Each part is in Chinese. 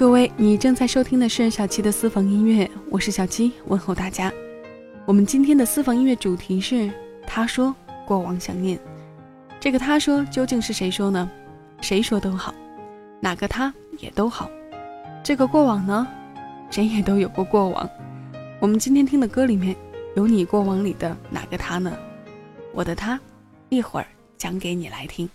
各位，你正在收听的是小七的私房音乐，我是小七，问候大家。我们今天的私房音乐主题是他说过往想念。这个他说究竟是谁说呢？谁说都好，哪个他也都好。这个过往呢，谁也都有过过往。我们今天听的歌里面有你过往里的哪个他呢？我的他，一会儿讲给你来听。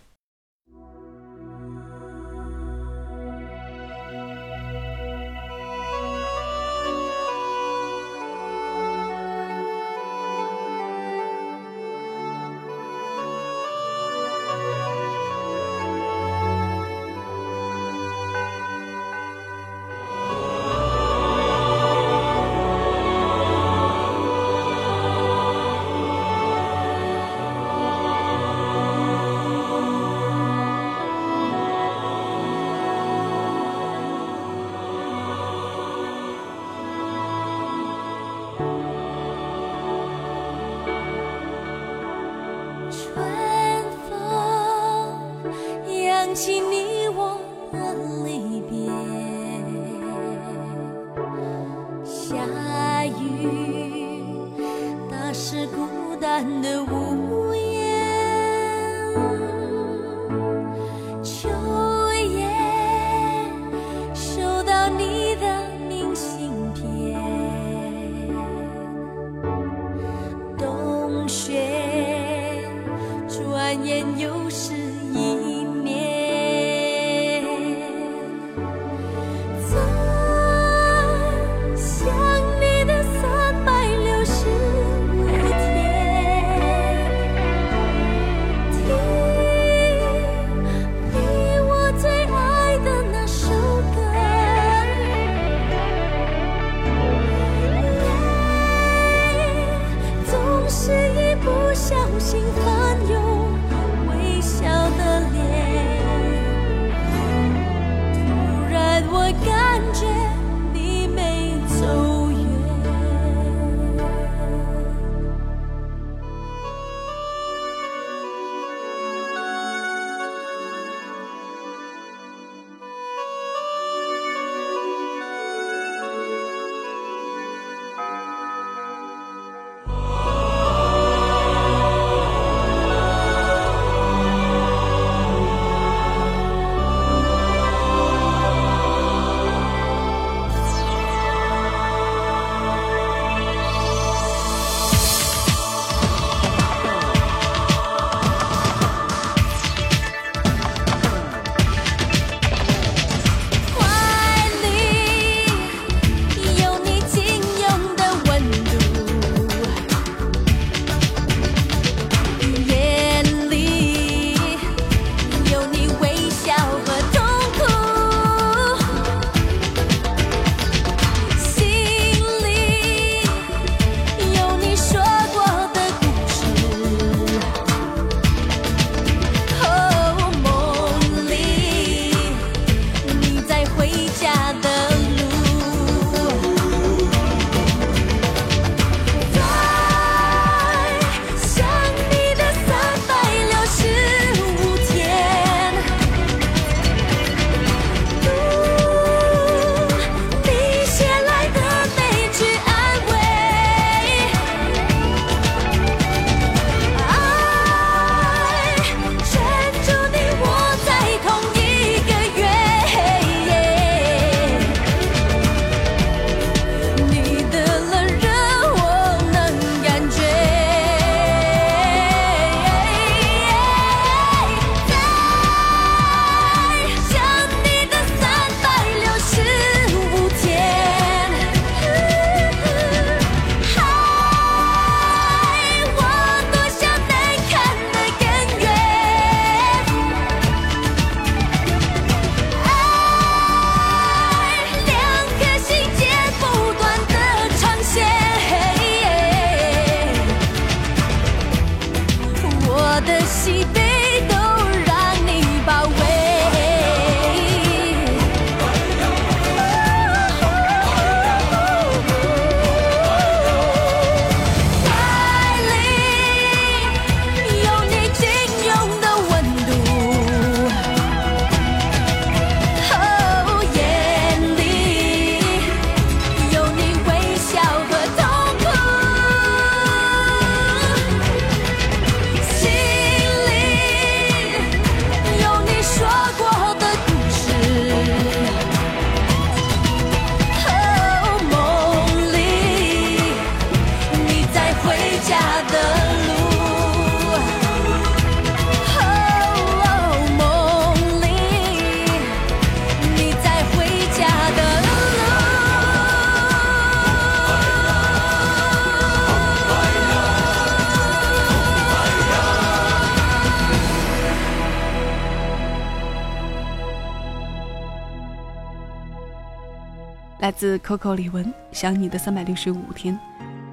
自 Coco 李玟《想你的三百六十五天》，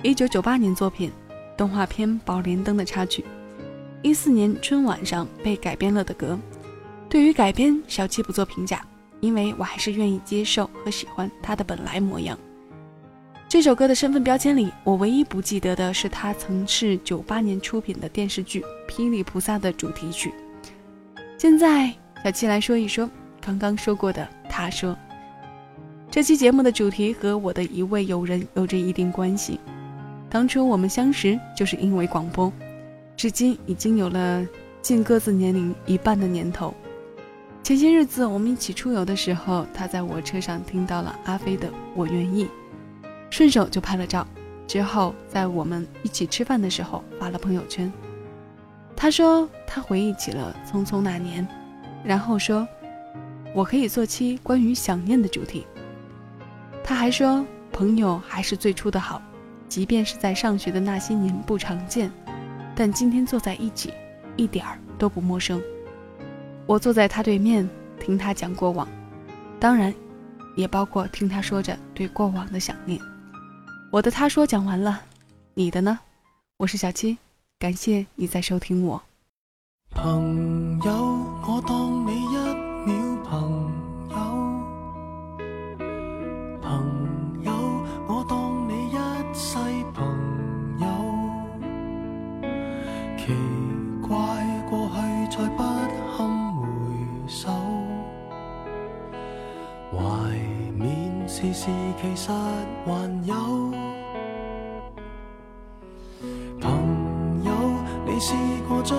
一九九八年作品，动画片《宝莲灯》的插曲，一四年春晚上被改编了的歌。对于改编，小七不做评价，因为我还是愿意接受和喜欢它的本来模样。这首歌的身份标签里，我唯一不记得的是它曾是九八年出品的电视剧《霹雳菩萨》的主题曲。现在，小七来说一说刚刚说过的。他说。这期节目的主题和我的一位友人有着一定关系。当初我们相识就是因为广播，至今已经有了近各自年龄一半的年头。前些日子我们一起出游的时候，他在我车上听到了阿飞的《我愿意》，顺手就拍了照。之后在我们一起吃饭的时候发了朋友圈。他说他回忆起了匆匆那年，然后说：“我可以做期关于想念的主题。”他还说：“朋友还是最初的好，即便是在上学的那些年不常见，但今天坐在一起，一点儿都不陌生。”我坐在他对面，听他讲过往，当然，也包括听他说着对过往的想念。我的他说讲完了，你的呢？我是小七，感谢你在收听我。朋友，我当其实还有。朋友，你试过将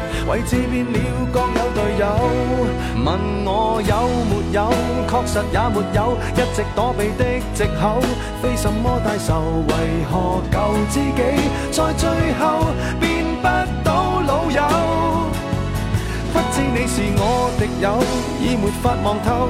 位置变了，各有队友。问我有没有，确实也没有，一直躲避的藉口，非什么大仇。为何旧知己在最后变不到老友？不知你是我敌友，已没法望透，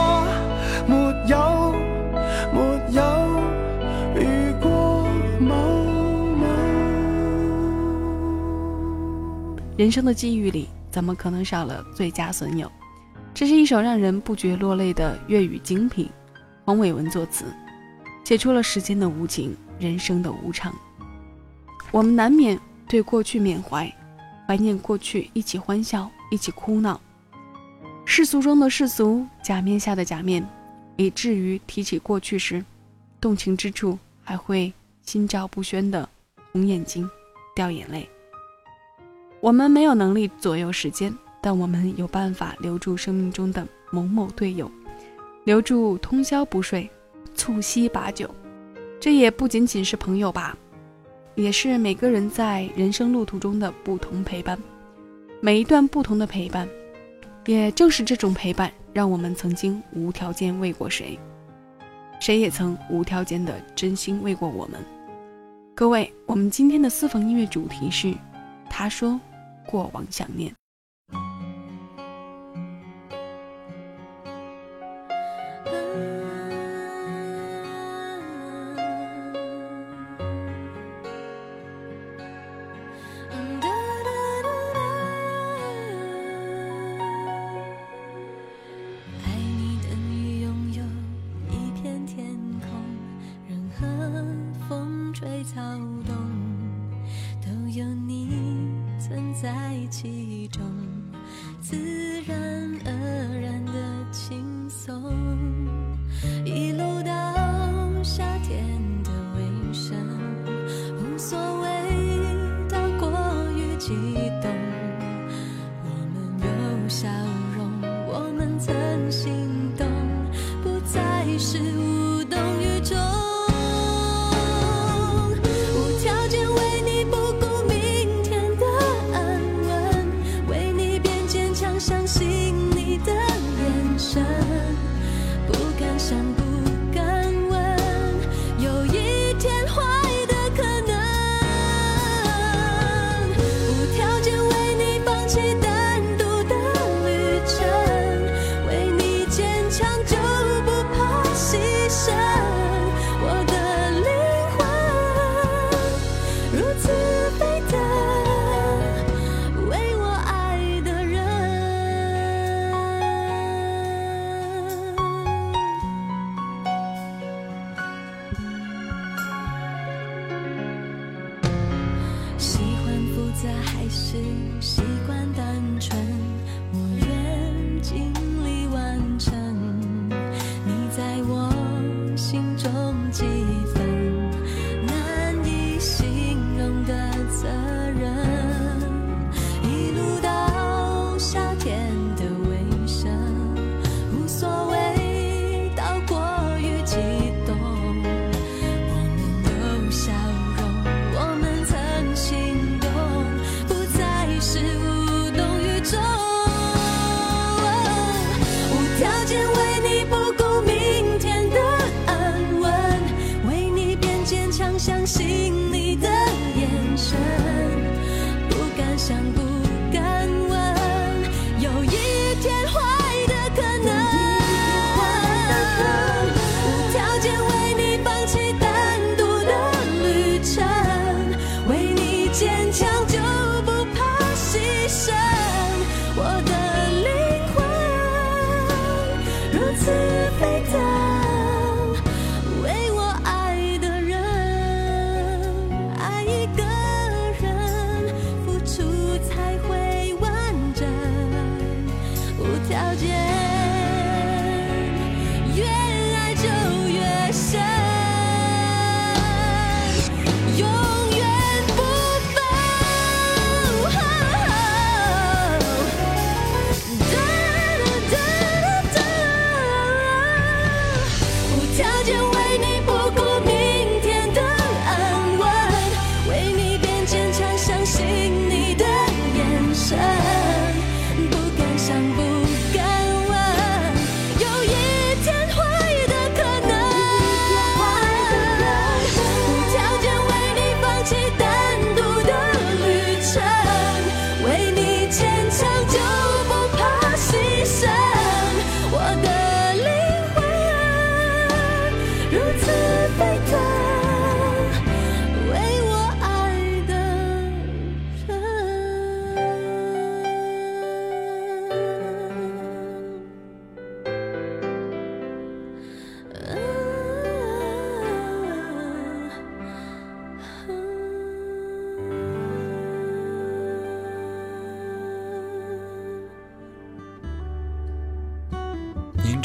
人生的际遇里，怎么可能少了最佳损友？这是一首让人不觉落泪的粤语精品，黄伟文作词，写出了时间的无情，人生的无常。我们难免对过去缅怀，怀念过去，一起欢笑，一起哭闹。世俗中的世俗，假面下的假面，以至于提起过去时，动情之处还会心照不宣的红眼睛，掉眼泪。我们没有能力左右时间。但我们有办法留住生命中的某某队友，留住通宵不睡、促膝把酒。这也不仅仅是朋友吧，也是每个人在人生路途中的不同陪伴。每一段不同的陪伴，也正是这种陪伴，让我们曾经无条件为过谁，谁也曾无条件的真心为过我们。各位，我们今天的私房音乐主题是，他说过往想念。不敢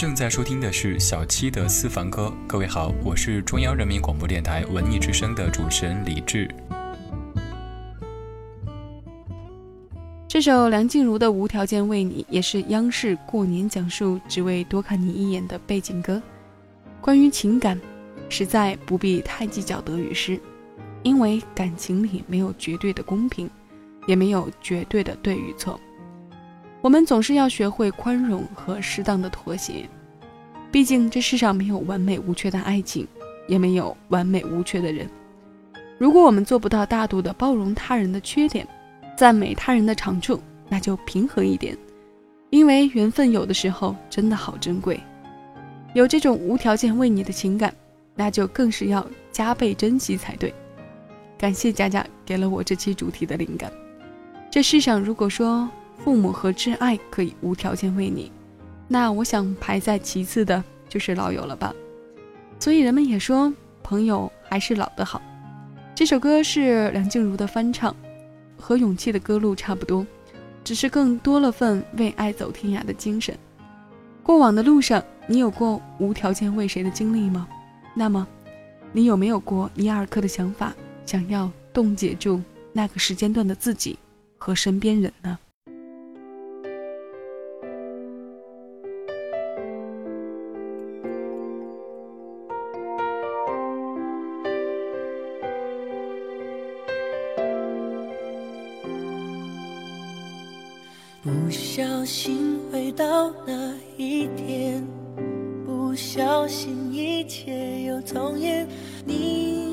正在收听的是小七的私房歌。各位好，我是中央人民广播电台文艺之声的主持人李志。这首梁静茹的《无条件为你》也是央视过年讲述只为多看你一眼的背景歌。关于情感，实在不必太计较得与失，因为感情里没有绝对的公平，也没有绝对的对与错。我们总是要学会宽容和适当的妥协，毕竟这世上没有完美无缺的爱情，也没有完美无缺的人。如果我们做不到大度的包容他人的缺点，赞美他人的长处，那就平和一点，因为缘分有的时候真的好珍贵。有这种无条件为你的情感，那就更是要加倍珍惜才对。感谢佳佳给了我这期主题的灵感。这世上如果说父母和挚爱可以无条件为你，那我想排在其次的就是老友了吧。所以人们也说，朋友还是老的好。这首歌是梁静茹的翻唱。和勇气的歌路差不多，只是更多了份为爱走天涯的精神。过往的路上，你有过无条件为谁的经历吗？那么，你有没有过一二颗的想法，想要冻结住那个时间段的自己和身边人呢？到那一天，不小心一切又重演。你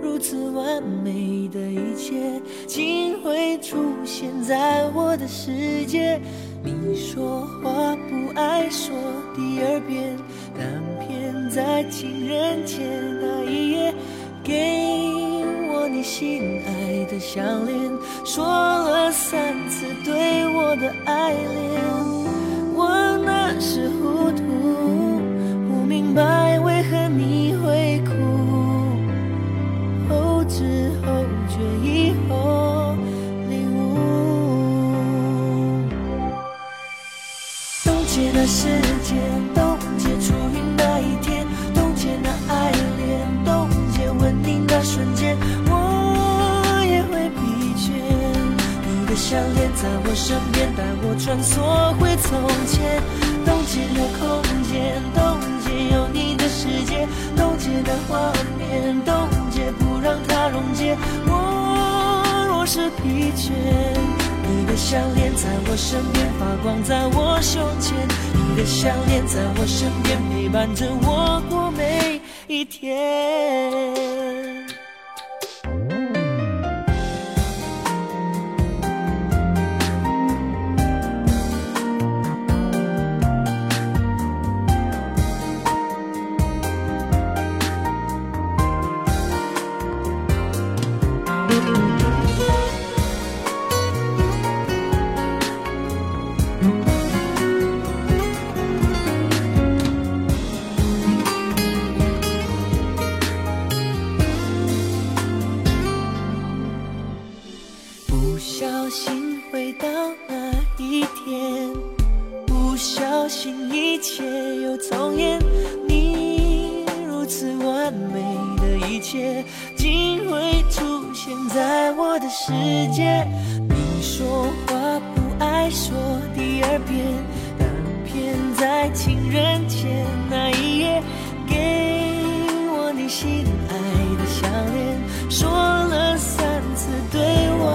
如此完美的一切，竟会出现在我的世界。你说话不爱说第二遍，但偏在情人节那一夜给我。你心爱的项链，说了三次对我的爱恋。我身边，带我穿梭回从前，冻结了空间，冻结有你的世界，冻结的画面，冻结不让它溶解。我若是疲倦，你的项链在我身边发光，在我胸前，你的项链在我身边陪伴着我过每一天。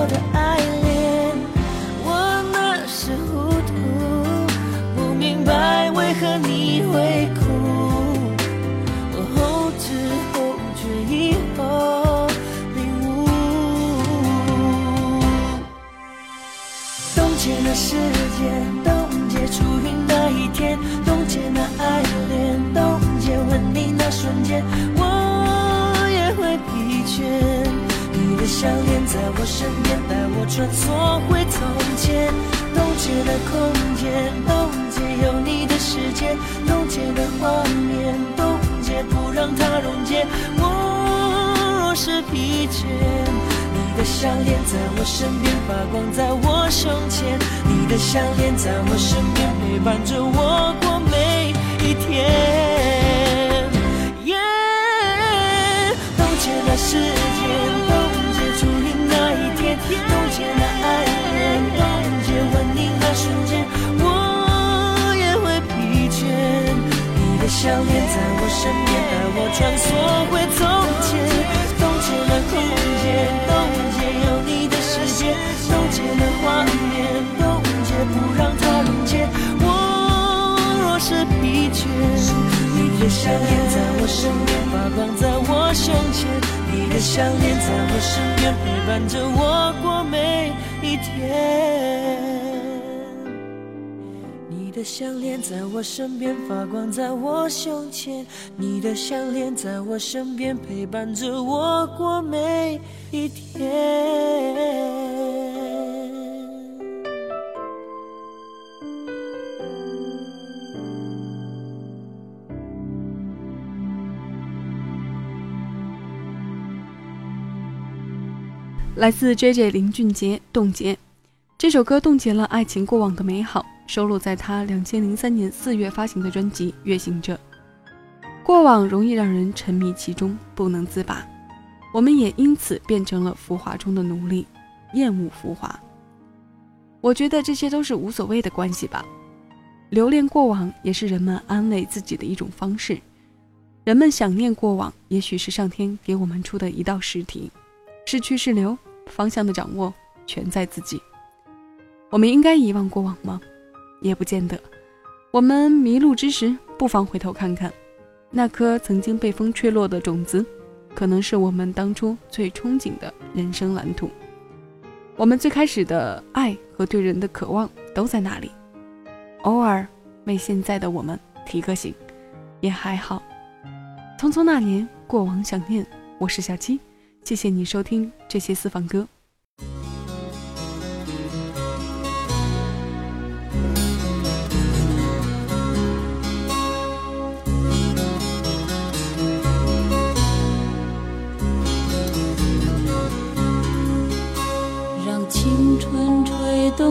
的爱恋我那时糊涂不明白为何你会哭我后知后觉以后领悟冻结那时间冻结初遇那一天冻结那爱恋冻结吻你那瞬间我也会疲倦。项链在我身边，带我穿梭回从前。冻结的空间，冻结有你的世界，冻结的画面，冻结不让它溶解。我若是疲倦，你的项链在我身边发光，在我胸前。你的项链在我身边陪伴着我过每一天。耶冻结了时间。在我身边，带我穿梭回从前。冻结了空间，冻结有你的世界，冻结了画面，冻结不让它溶解。我若是疲倦，你的项链在我身边，发光在我胸前。你的项链在我身边，陪伴着我过每一天。的项链在我身边，发光在我胸前。你的项链在我身边，陪伴着我过每一天。来自 J.J. 林俊杰《冻结》这首歌，冻结了爱情过往的美好。收录在他两千零三年四月发行的专辑《月行者》。过往容易让人沉迷其中，不能自拔，我们也因此变成了浮华中的奴隶，厌恶浮华。我觉得这些都是无所谓的关系吧。留恋过往也是人们安慰自己的一种方式。人们想念过往，也许是上天给我们出的一道试题。是去是留，方向的掌握全在自己。我们应该遗忘过往吗？也不见得。我们迷路之时，不妨回头看看，那颗曾经被风吹落的种子，可能是我们当初最憧憬的人生蓝图。我们最开始的爱和对人的渴望都在那里。偶尔为现在的我们提个醒，也还好。匆匆那年，过往想念。我是小七，谢谢你收听这些私房歌。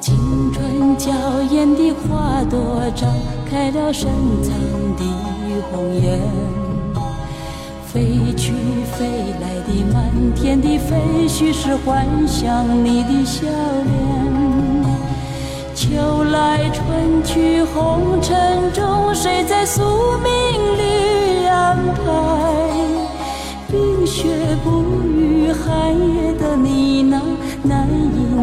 青春娇艳的花朵，绽开了深藏的红颜。飞去飞来的满天的飞絮，是幻想你的笑脸。秋来春去红尘中，谁在宿命里安排？冰雪不语，寒夜的你那。难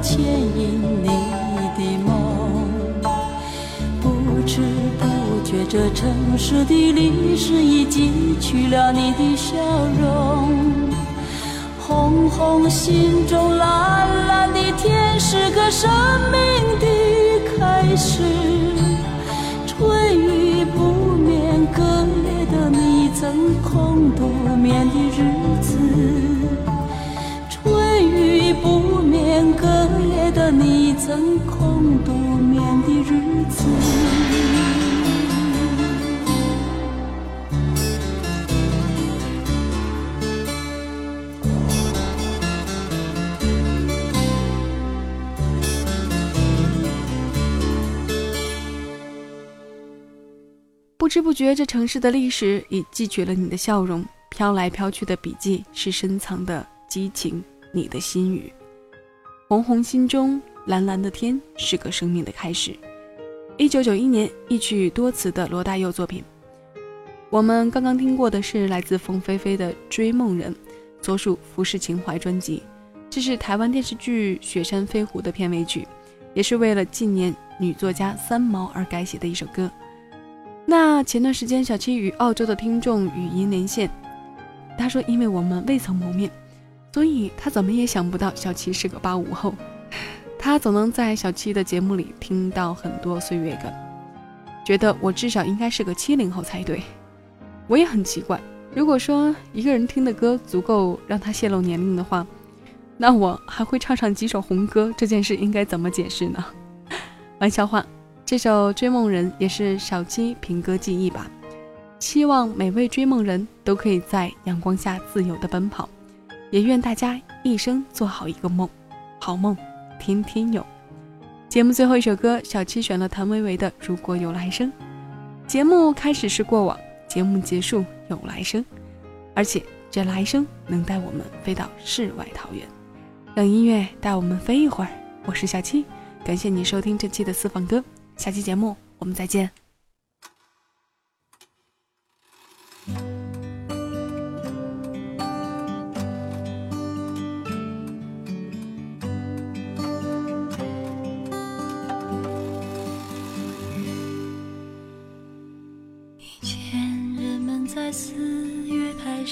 牵引你的梦，不知不觉，这城市的历史已记取了你的笑容。红红心中蓝蓝的天，是个生命的开始。春雨不眠，隔夜的你曾空独眠的日你曾空独眠的日子。不知不觉，这城市的历史已记取了你的笑容。飘来飘去的笔记，是深藏的激情，你的心语。红红心中，蓝蓝的天，是个生命的开始。一九九一年，一曲多词的罗大佑作品。我们刚刚听过的是来自凤飞飞的《追梦人》，所属《浮世情怀》专辑。这是台湾电视剧《雪山飞狐》的片尾曲，也是为了纪念女作家三毛而改写的一首歌。那前段时间，小七与澳洲的听众语音连线，他说，因为我们未曾谋面，所以他怎么也想不到小七是个八五后。他总能在小七的节目里听到很多岁月感，觉得我至少应该是个七零后才对。我也很奇怪，如果说一个人听的歌足够让他泄露年龄的话，那我还会唱上几首红歌，这件事应该怎么解释呢？玩笑话。这首《追梦人》也是小七评歌记忆吧。希望每位追梦人都可以在阳光下自由的奔跑，也愿大家一生做好一个梦，好梦天天有。节目最后一首歌，小七选了谭维维的《如果有来生》。节目开始是过往，节目结束有来生，而且这来生能带我们飞到世外桃源，让音乐带我们飞一会儿。我是小七，感谢你收听这期的私房歌。下期节目我们再见。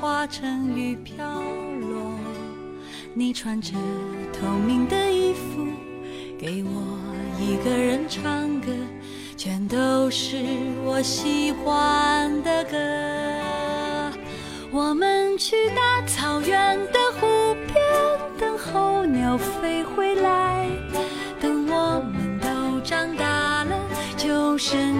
化成雨飘落。你穿着透明的衣服，给我一个人唱歌。全都是我喜欢的歌。我们去大草原的湖边，等候鸟飞回来。等我们都长大了，就生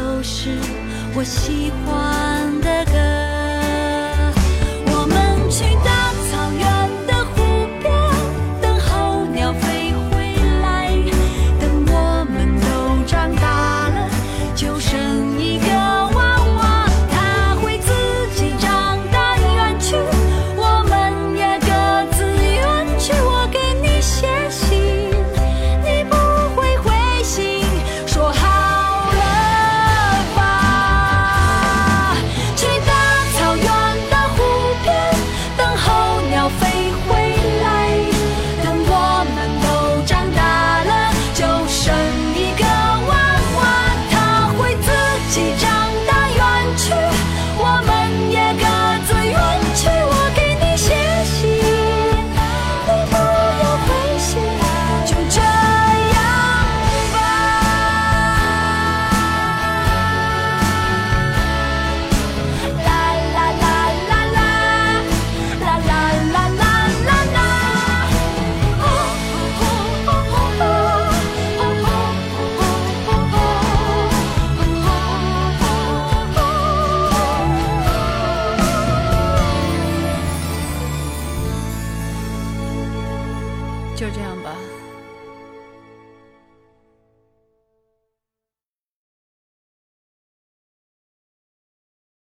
都是我喜欢的歌。